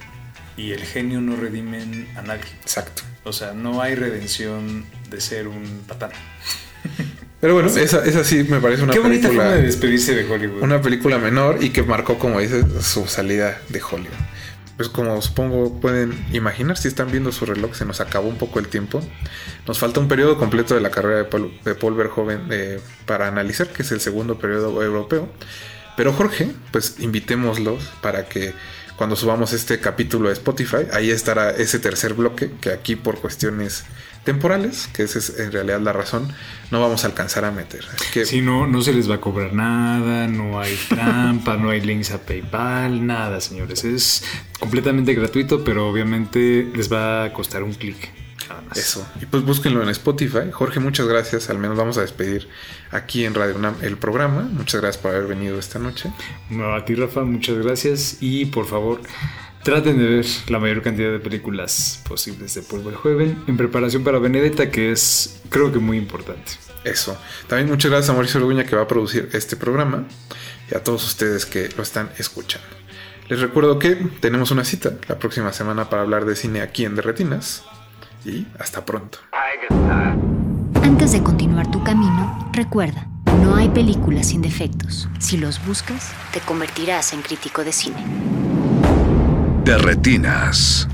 y el genio no redimen a nadie. Exacto. O sea, no hay redención de ser un patán. Pero bueno, esa, esa sí me parece una Qué bonita película. forma de despedirse de Hollywood. una película menor y que marcó, como dices, su salida de Hollywood. Pues como supongo pueden imaginar, si están viendo su reloj, se nos acabó un poco el tiempo. Nos falta un periodo completo de la carrera de Paul, de Verhoeven eh, para analizar, que es el segundo periodo europeo. Pero Jorge, pues invitémoslos para que cuando subamos este capítulo de Spotify, ahí estará ese tercer bloque, que aquí por cuestiones temporales, que esa es en realidad la razón, no vamos a alcanzar a meter. Así que Si no, no se les va a cobrar nada, no hay trampa, no hay links a PayPal, nada, señores. Es completamente gratuito, pero obviamente les va a costar un clic. Nada más. Eso. Y pues búsquenlo en Spotify. Jorge, muchas gracias. Al menos vamos a despedir aquí en Radio UNAM el programa. Muchas gracias por haber venido esta noche. No, a ti, Rafa, muchas gracias. Y por favor, traten de ver la mayor cantidad de películas posibles de Paul Verhoeven en preparación para Benedetta, que es, creo que, muy importante. Eso. También muchas gracias a Mauricio Orduña que va a producir este programa y a todos ustedes que lo están escuchando. Les recuerdo que tenemos una cita la próxima semana para hablar de cine aquí en Derretinas. Y hasta pronto. Antes de continuar tu camino, recuerda, no hay películas sin defectos. Si los buscas, te convertirás en crítico de cine. De retinas.